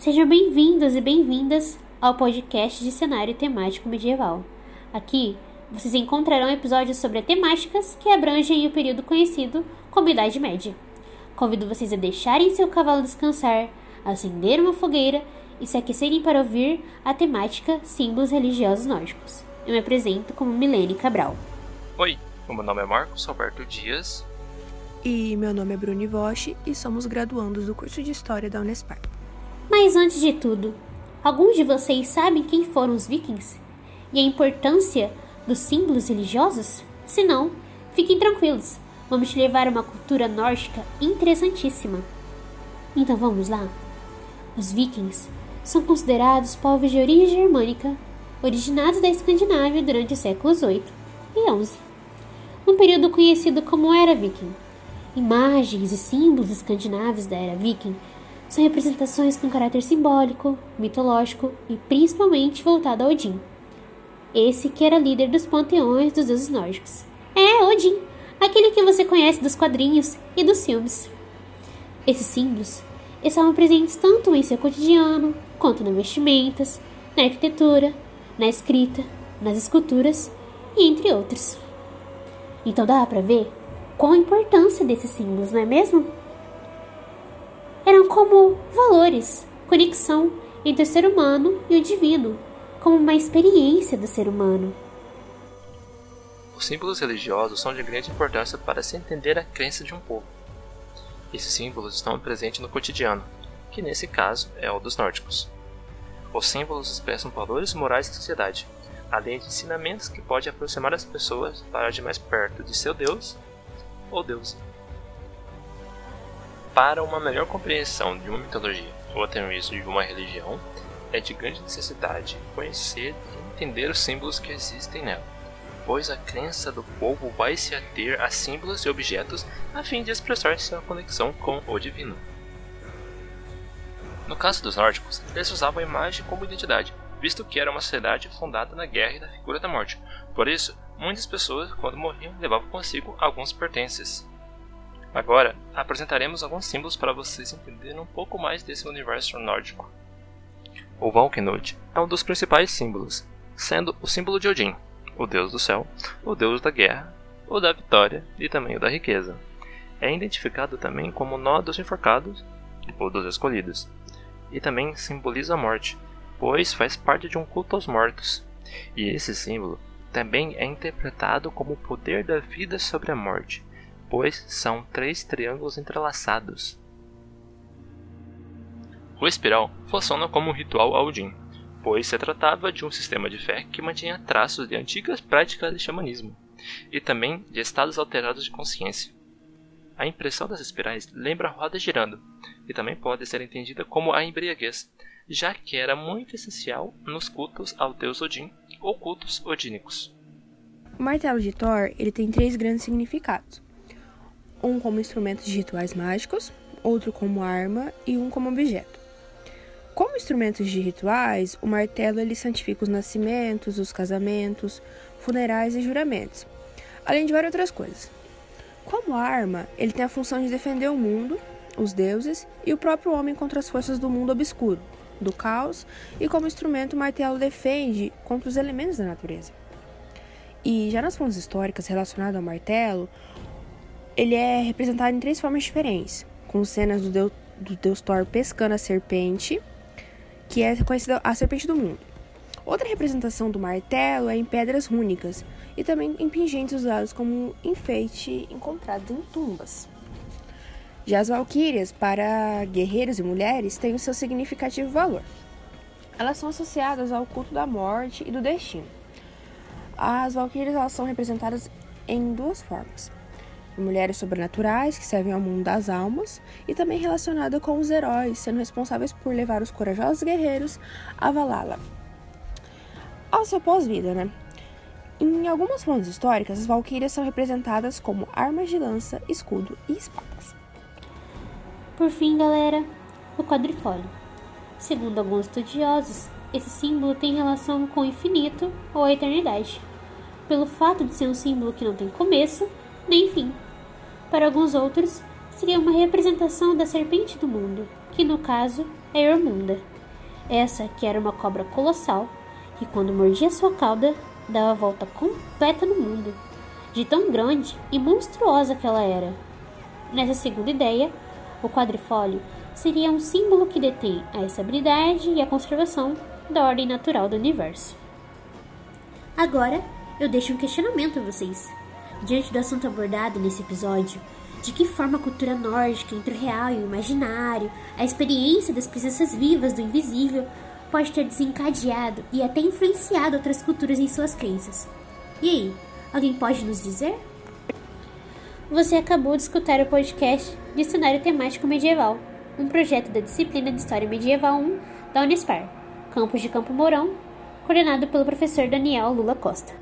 Sejam bem-vindos e bem-vindas ao podcast de cenário temático medieval. Aqui vocês encontrarão episódios sobre temáticas que abrangem o período conhecido como Idade Média. Convido vocês a deixarem seu cavalo descansar, acender uma fogueira e se aquecerem para ouvir a temática símbolos religiosos nórdicos. Eu me apresento como Milene Cabral. Oi, o meu nome é Marcos Alberto Dias. E meu nome é Bruni Vosch e somos graduandos do curso de História da Unespar. Mas antes de tudo, alguns de vocês sabem quem foram os vikings? E a importância dos símbolos religiosos? Se não, fiquem tranquilos, vamos te levar a uma cultura nórdica interessantíssima. Então vamos lá? Os vikings são considerados povos de origem germânica, originados da Escandinávia durante os séculos 8 e 11, um período conhecido como Era Viking. Imagens e símbolos escandinavos da Era Viking são representações com caráter simbólico, mitológico e principalmente voltado a Odin. Esse que era líder dos panteões dos deuses nórdicos. É, Odin, aquele que você conhece dos quadrinhos e dos filmes. Esses símbolos estavam presentes tanto em seu cotidiano, quanto nas vestimentas, na arquitetura, na escrita, nas esculturas e entre outros. Então dá para ver qual a importância desses símbolos, não é mesmo? Como valores, conexão entre o ser humano e o divino, como uma experiência do ser humano. Os símbolos religiosos são de grande importância para se entender a crença de um povo. Esses símbolos estão presentes no cotidiano, que nesse caso é o dos nórdicos. Os símbolos expressam valores morais da sociedade, além de ensinamentos que podem aproximar as pessoas para de mais perto de seu Deus ou Deus. Para uma melhor compreensão de uma mitologia, ou até mesmo de uma religião, é de grande necessidade conhecer e entender os símbolos que existem nela, pois a crença do povo vai se ater a símbolos e objetos a fim de expressar sua conexão com o divino. No caso dos nórdicos, eles usavam a imagem como identidade, visto que era uma sociedade fundada na guerra e na figura da morte. Por isso, muitas pessoas, quando morriam, levavam consigo alguns pertences. Agora, apresentaremos alguns símbolos para vocês entenderem um pouco mais desse universo nórdico. O Valknud é um dos principais símbolos, sendo o símbolo de Odin, o deus do céu, o deus da guerra, o da vitória e também o da riqueza. É identificado também como nó dos enforcados ou dos escolhidos, e também simboliza a morte, pois faz parte de um culto aos mortos. E esse símbolo também é interpretado como o poder da vida sobre a morte, pois são três triângulos entrelaçados. O espiral funciona como um ritual a Odin, pois se tratava de um sistema de fé que mantinha traços de antigas práticas de xamanismo e também de estados alterados de consciência. A impressão das espirais lembra a roda girando e também pode ser entendida como a embriaguez, já que era muito essencial nos cultos ao deus Odin ou cultos odínicos. O martelo de Thor ele tem três grandes significados um como instrumento de rituais mágicos, outro como arma e um como objeto. Como instrumentos de rituais, o martelo ele santifica os nascimentos, os casamentos, funerais e juramentos, além de várias outras coisas. Como arma, ele tem a função de defender o mundo, os deuses e o próprio homem contra as forças do mundo obscuro, do caos, e como instrumento, o martelo defende contra os elementos da natureza. E já nas fontes históricas relacionadas ao martelo, ele é representado em três formas diferentes, com cenas do deus, do deus Thor pescando a serpente, que é conhecida a serpente do mundo. Outra representação do martelo é em pedras rúnicas e também em pingentes usados como enfeite encontrado em tumbas. Já as valquírias, para guerreiros e mulheres, têm o seu significativo valor. Elas são associadas ao culto da morte e do destino. As valquírias elas são representadas em duas formas mulheres sobrenaturais que servem ao mundo das almas e também relacionada com os heróis, sendo responsáveis por levar os corajosos guerreiros a Valhalla. Ao seu pós-vida, né? Em algumas fontes históricas, as valquírias são representadas como armas de lança, escudo e espadas. Por fim, galera, o quadrifólio. Segundo alguns estudiosos, esse símbolo tem relação com o infinito ou a eternidade, pelo fato de ser um símbolo que não tem começo nem fim. Para alguns outros, seria uma representação da serpente do mundo, que no caso é Ormunda. Essa que era uma cobra colossal que, quando mordia sua cauda, dava a volta completa no mundo, de tão grande e monstruosa que ela era. Nessa segunda ideia, o quadrifólio seria um símbolo que detém a estabilidade e a conservação da ordem natural do universo. Agora, eu deixo um questionamento a vocês. Diante do assunto abordado nesse episódio, de que forma a cultura nórdica entre o real e o imaginário, a experiência das presenças vivas do invisível, pode ter desencadeado e até influenciado outras culturas em suas crenças. E aí, alguém pode nos dizer? Você acabou de escutar o podcast Dicionário Temático Medieval, um projeto da disciplina de História Medieval 1 da Unispar, campus de Campo Mourão, coordenado pelo professor Daniel Lula Costa.